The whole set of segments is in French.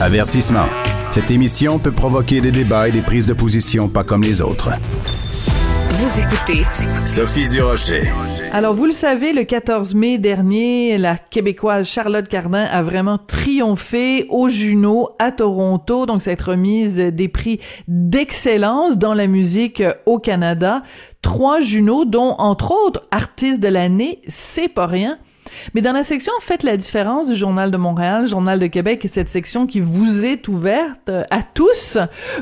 Avertissement. Cette émission peut provoquer des débats et des prises de position pas comme les autres. Vous écoutez Sophie Durocher. Alors, vous le savez, le 14 mai dernier, la Québécoise Charlotte Cardin a vraiment triomphé au Juno à Toronto. Donc, cette remise des prix d'excellence dans la musique au Canada. Trois Juno, dont, entre autres, artistes de l'année, c'est pas rien. Mais dans la section Faites la différence du Journal de Montréal, Journal de Québec et cette section qui vous est ouverte à tous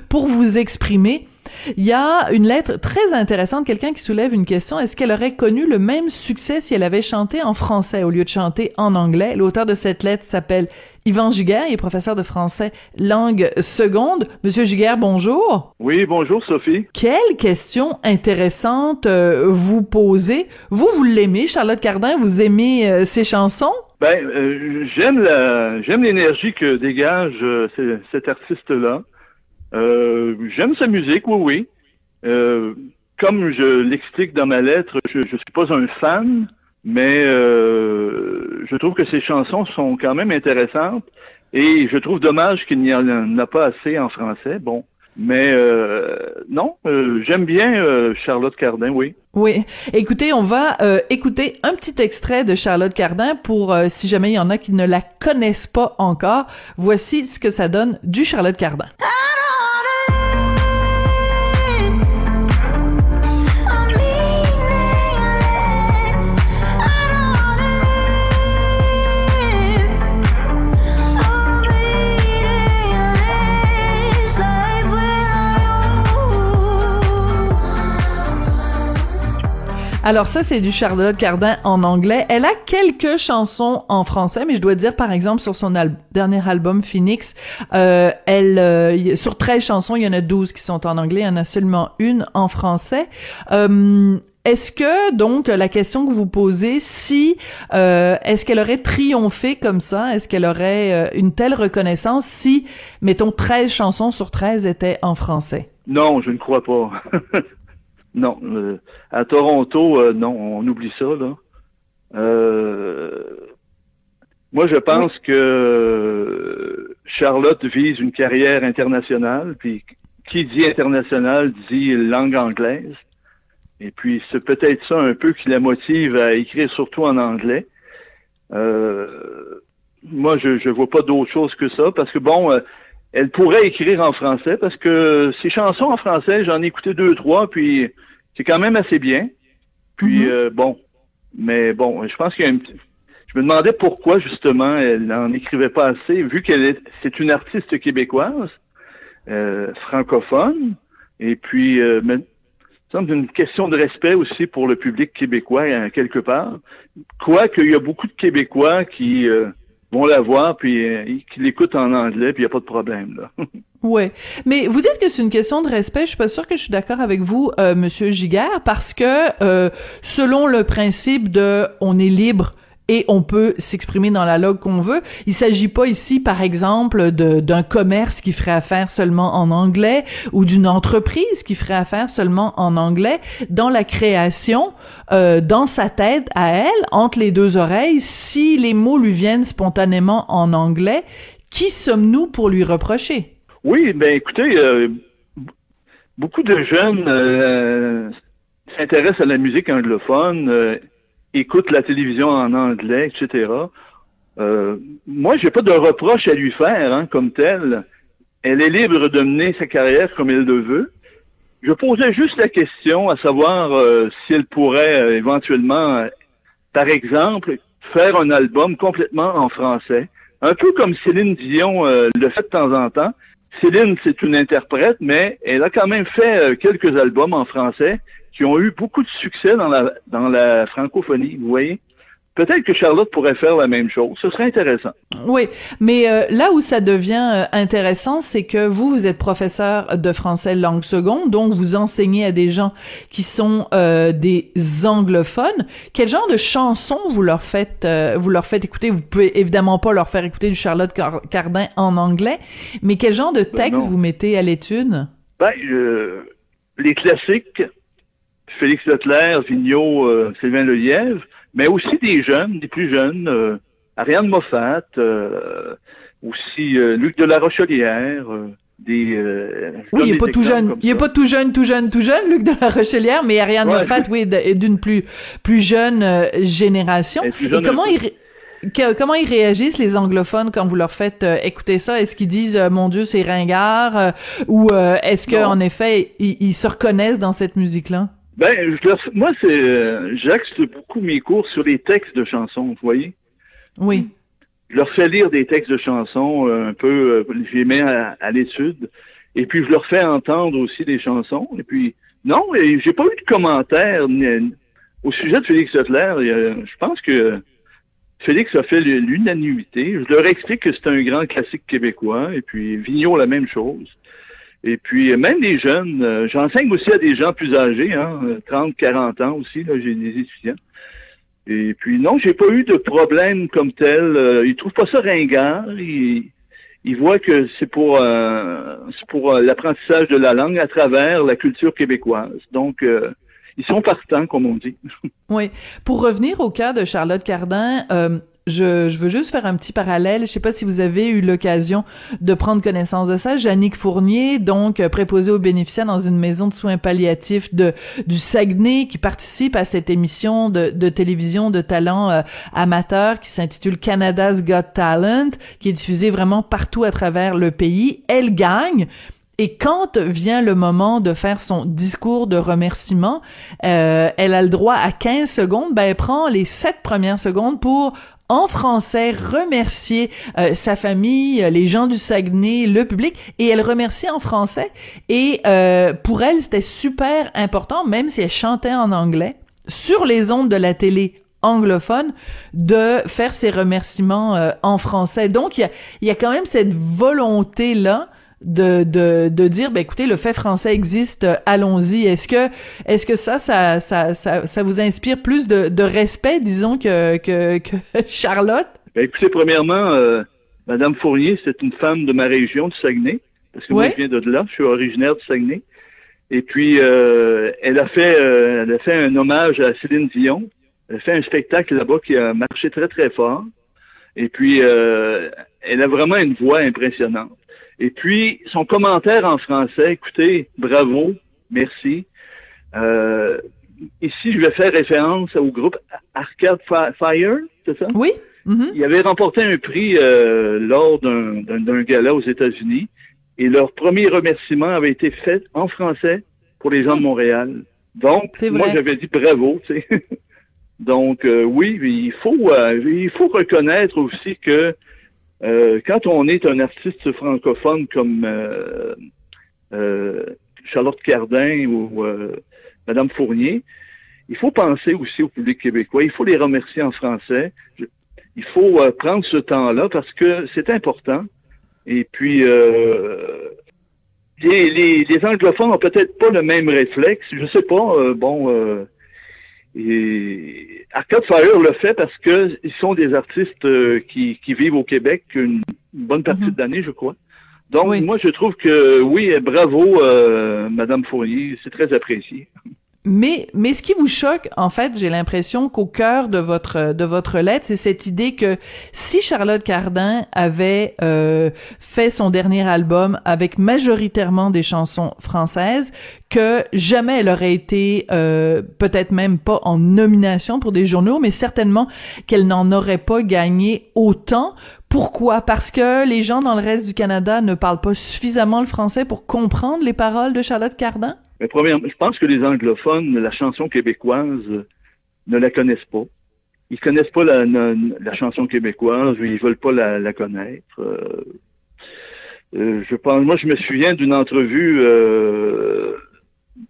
pour vous exprimer, il y a une lettre très intéressante, quelqu'un qui soulève une question. Est-ce qu'elle aurait connu le même succès si elle avait chanté en français au lieu de chanter en anglais? L'auteur de cette lettre s'appelle Yvan Giguère, il est professeur de français langue seconde. Monsieur Giguère, bonjour. Oui, bonjour Sophie. Quelle question intéressante euh, vous posez. Vous, vous l'aimez, Charlotte Cardin, vous aimez euh, ses chansons? Ben, euh, j'aime la, j'aime l'énergie que dégage cet artiste-là. Euh, j'aime sa musique, oui, oui. Euh, comme je l'explique dans ma lettre, je ne suis pas un fan, mais euh, je trouve que ses chansons sont quand même intéressantes et je trouve dommage qu'il n'y en a pas assez en français. Bon, mais non, j'aime bien Charlotte Cardin, oui. Oui. Écoutez, on va écouter un petit extrait de Charlotte Cardin pour si jamais il y en a qui ne la connaissent pas encore. Voici ce que ça donne du Charlotte Cardin. Alors ça, c'est du Charlotte Cardin en anglais. Elle a quelques chansons en français, mais je dois dire, par exemple, sur son dernier album Phoenix, euh, elle, euh, sur 13 chansons, il y en a 12 qui sont en anglais, il y en a seulement une en français. Euh, est-ce que donc la question que vous posez, si est-ce qu'elle aurait triomphé comme ça, est-ce qu'elle aurait une telle reconnaissance si, mettons, 13 chansons sur 13 étaient en français? Non, je ne crois pas. Non. Euh, à Toronto, euh, non, on oublie ça, là. Euh, moi, je pense que Charlotte vise une carrière internationale, puis qui dit international dit langue anglaise. Et puis, c'est peut-être ça un peu qui la motive à écrire surtout en anglais. moi, je ne vois pas d'autre chose que ça, parce que bon, elle pourrait écrire en français parce que ces chansons en français, j'en ai écouté deux, trois, puis c'est quand même assez bien. Puis mm-hmm. euh, bon, mais bon, je pense qu'il y a un petit... Je me demandais pourquoi justement elle n'en écrivait pas assez, vu qu'elle est c'est une artiste québécoise, euh, francophone, et puis euh, mais, semble une question de respect aussi pour le public québécois hein, quelque part. Quoique il y a beaucoup de Québécois qui euh, vont la voir puis euh, l'écoutent en anglais puis il a pas de problème là. Ouais, mais vous dites que c'est une question de respect. Je suis pas sûre que je suis d'accord avec vous, euh, Monsieur Giguère, parce que euh, selon le principe de on est libre et on peut s'exprimer dans la langue qu'on veut. Il s'agit pas ici, par exemple, d'un commerce qui ferait affaire seulement en anglais ou d'une entreprise qui ferait affaire seulement en anglais. Dans la création, euh, dans sa tête à elle, entre les deux oreilles, si les mots lui viennent spontanément en anglais, qui sommes-nous pour lui reprocher? Oui, ben écoutez, euh, beaucoup de jeunes euh, s'intéressent à la musique anglophone, euh, écoutent la télévision en anglais, etc. Euh, moi, j'ai pas de reproche à lui faire hein, comme tel. Elle est libre de mener sa carrière comme elle le veut. Je posais juste la question à savoir si elle pourrait éventuellement, par exemple, faire un album complètement en français, un peu comme Céline Dion le fait de temps en temps. Céline, c'est une interprète, mais elle a quand même fait euh, quelques albums en français qui ont eu beaucoup de succès dans la, dans la francophonie, vous voyez? Peut-être que Charlotte pourrait faire la même chose. Ce serait intéressant. Oui, mais euh, là où ça devient euh, intéressant, c'est que vous, vous êtes professeur de français langue seconde, donc vous enseignez à des gens qui sont euh, des anglophones. Quel genre de chansons vous leur faites, vous leur faites écouter? Vous pouvez évidemment pas leur faire écouter du Charlotte Cardin en anglais, mais quel genre de ben texte vous mettez à l'étude? Ben, les classiques, Félix Leclerc, Vigneault, Sylvain Lelièvre mais aussi des jeunes, des plus jeunes, euh, Ariane Moffat, euh, aussi Luc de la Rochelière, des. oui, il est pas tout jeune. Il est pas tout jeune, tout jeune, tout jeune, Luc de la Rochelière, mais Ariane ouais. Moffat, oui, est d'une plus plus jeune génération. Et, comment il comment ils réagissent les anglophones quand vous leur faites euh, écouter ça? Est-ce qu'ils disent euh, mon Dieu c'est ringard euh, ou est-ce que en effet ils, se reconnaissent dans cette musique là Ben moi c'est j'axe beaucoup mes cours sur les textes de chansons, vous voyez? Oui. Je leur fais lire des textes de chansons un peu, je les mets à, l'étude et puis je leur fais entendre aussi des chansons et puis non, j'ai pas eu de commentaires au sujet de Félix Leclerc. Je pense que Félix a fait l'unanimité. Je leur explique que c'est un grand classique québécois, et puis Vigneault, la même chose. Et puis, même les jeunes, euh, j'enseigne aussi à des gens plus âgés, hein, 30, 40 ans aussi, là, j'ai des étudiants. Et puis, non, j'ai pas eu de problème comme tel. Euh, ils trouvent pas ça ringard. Ils, ils voient que c'est pour, euh, pour euh, l'apprentissage de la langue à travers la culture québécoise. Donc, ils sont partants, comme on dit. oui. Pour revenir au cas de Charlotte Cardin, euh, je, je, veux juste faire un petit parallèle. Je sais pas si vous avez eu l'occasion de prendre connaissance de ça. Jannick Fournier, donc euh, préposée aux bénéficiaires dans une maison de soins palliatifs de du Saguenay, qui participe à cette émission de, de télévision de talent euh, amateur qui s'intitule Canada's Got Talent, qui est diffusée vraiment partout à travers le pays. Elle gagne. Et quand vient le moment de faire son discours de remerciement, euh, elle a le droit à 15 secondes. Ben, elle prend les 7 premières secondes pour en français remercier euh, sa famille, les gens du Saguenay, le public, et elle remercie en français. Et euh, pour elle, c'était super important, même si elle chantait en anglais, sur les ondes de la télé anglophone de faire ses remerciements euh, en français. Donc, il y a, y a quand même cette volonté-là de, de, de dire ben écoutez le fait français existe allons-y. Est-ce que est-ce que ça ça, ça ça ça vous inspire plus de, de respect disons que que, que Charlotte? Ben écoutez premièrement euh, madame Fournier c'est une femme de ma région du Saguenay parce que moi je viens de là je suis originaire du Saguenay. Et puis euh, elle a fait euh, elle a fait un hommage à Céline Dion. Elle a fait un spectacle là-bas qui a marché très très fort. Et puis elle a vraiment une voix impressionnante et puis, son commentaire en français, écoutez, bravo, merci. Euh, ici, je vais faire référence au groupe Arcade Fire, c'est ça? Oui. Mm-hmm. Il avait remporté un prix euh, lors d'un gala aux États-Unis et leur premier remerciement avait été fait en français pour les gens de Montréal. Donc, moi, j'avais dit bravo, tu sais. Donc, euh, oui, il faut, il faut reconnaître aussi que euh, quand on est un artiste francophone comme euh, euh, Charlotte Cardin ou Madame Fournier, il faut penser aussi au public québécois. Il faut les remercier en français. il faut prendre ce temps-là parce que c'est important. Et puis, les, les, anglophones ont peut-être pas le même réflexe. Je sais pas. bon, et Arcade Fire le fait parce que ils sont des artistes euh, qui, qui, vivent au Québec une, bonne partie mhm. de l'année, je crois. Donc moi je trouve que oui, bravo euh, Madame Fournier, c'est très apprécié. Mais, mais ce qui vous choque, en fait, j'ai l'impression qu'au cœur de votre de votre lettre, c'est cette idée que si Charlotte Cardin avait euh, fait son dernier album avec majoritairement des chansons françaises, que jamais elle aurait été euh, peut-être même pas en nomination pour des journaux, mais certainement qu'elle n'en aurait pas gagné autant. Pourquoi? Parce que les gens dans le reste du Canada ne parlent pas suffisamment le français pour comprendre les paroles de Charlotte Cardin? Mais premièrement, je pense que les anglophones, la chanson québécoise, ne la connaissent pas. Ils connaissent pas la, la, chanson québécoise, ils veulent pas la, connaître. Euh, euh, je pense, moi, je me souviens d'une entrevue euh,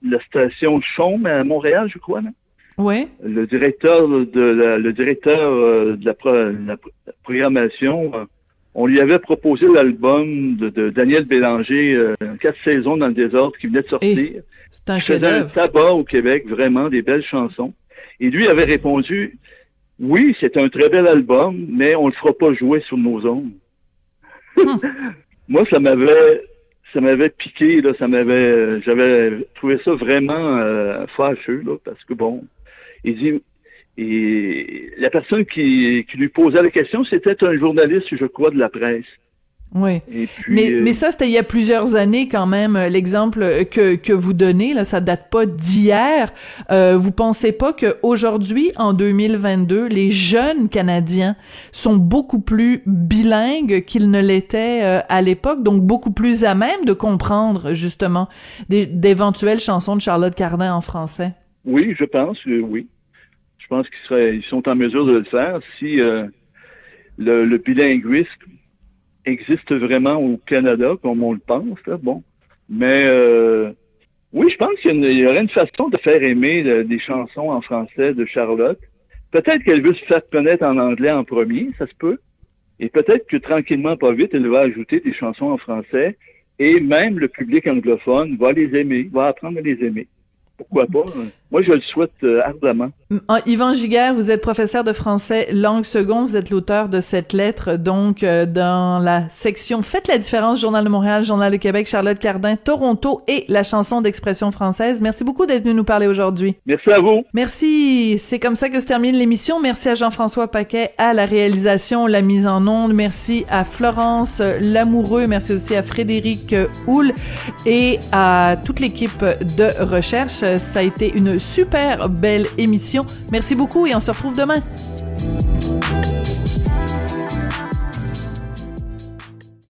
la station Chaume à Montréal, je crois. Non? Oui. Le directeur de la, le directeur euh, de la, la programmation on lui avait proposé l'album de, Daniel Bélanger, euh, Quatre saisons dans le désordre, qui venait de sortir. C'est un chef un tabac au Québec, vraiment des belles chansons. Et lui avait répondu, oui, c'est un très bel album, mais on le fera pas jouer sur nos ondes. Hum. Moi, ça m'avait, ça m'avait piqué, là, ça m'avait, j'avais trouvé ça vraiment euh, fâcheux, là, parce que bon, il dit, et la personne qui, qui lui posait la question, c'était un journaliste, je crois, de la presse. Oui. mais, euh, mais ça, c'était il y a plusieurs années quand même. L'exemple que, que vous donnez, là, ça date pas d'hier. Euh, vous pensez pas qu'aujourd'hui, en 2022, les jeunes Canadiens sont beaucoup plus bilingues qu'ils ne l'étaient euh, à l'époque, donc beaucoup plus à même de comprendre justement d'éventuelles chansons de Charlotte Cardin en français? Oui, je pense, euh, oui. Je pense qu'ils seraient, ils sont en mesure de le faire si le, le bilinguisme existe vraiment au Canada, comme on le pense. Bon. Mais euh, oui, je pense qu'il y, aurait une façon de faire aimer des chansons en français de Charlotte. Peut-être qu'elle veut se faire connaître en anglais en premier, ça se peut. Et peut-être que tranquillement, pas vite, elle va ajouter des chansons en français. Et même le public anglophone va les aimer, va apprendre à les aimer pourquoi pas? Moi, je le souhaite euh, ardemment. Ah, Yvan Giguère, vous êtes professeur de français langue seconde. Vous êtes l'auteur de cette lettre, donc, euh, dans la section Faites la différence, Journal de Montréal, Journal de Québec, Charlotte Cardin, Toronto et la chanson d'expression française. Merci beaucoup d'être venu nous parler aujourd'hui. Merci à vous. Merci. C'est comme ça que se termine l'émission. Merci à Jean-François Paquet à la réalisation, la mise en onde. Merci à Florence Lamoureux. Merci aussi à Frédéric Houle et à toute l'équipe de recherche. Ça a été une super belle émission. Merci beaucoup et on se retrouve demain.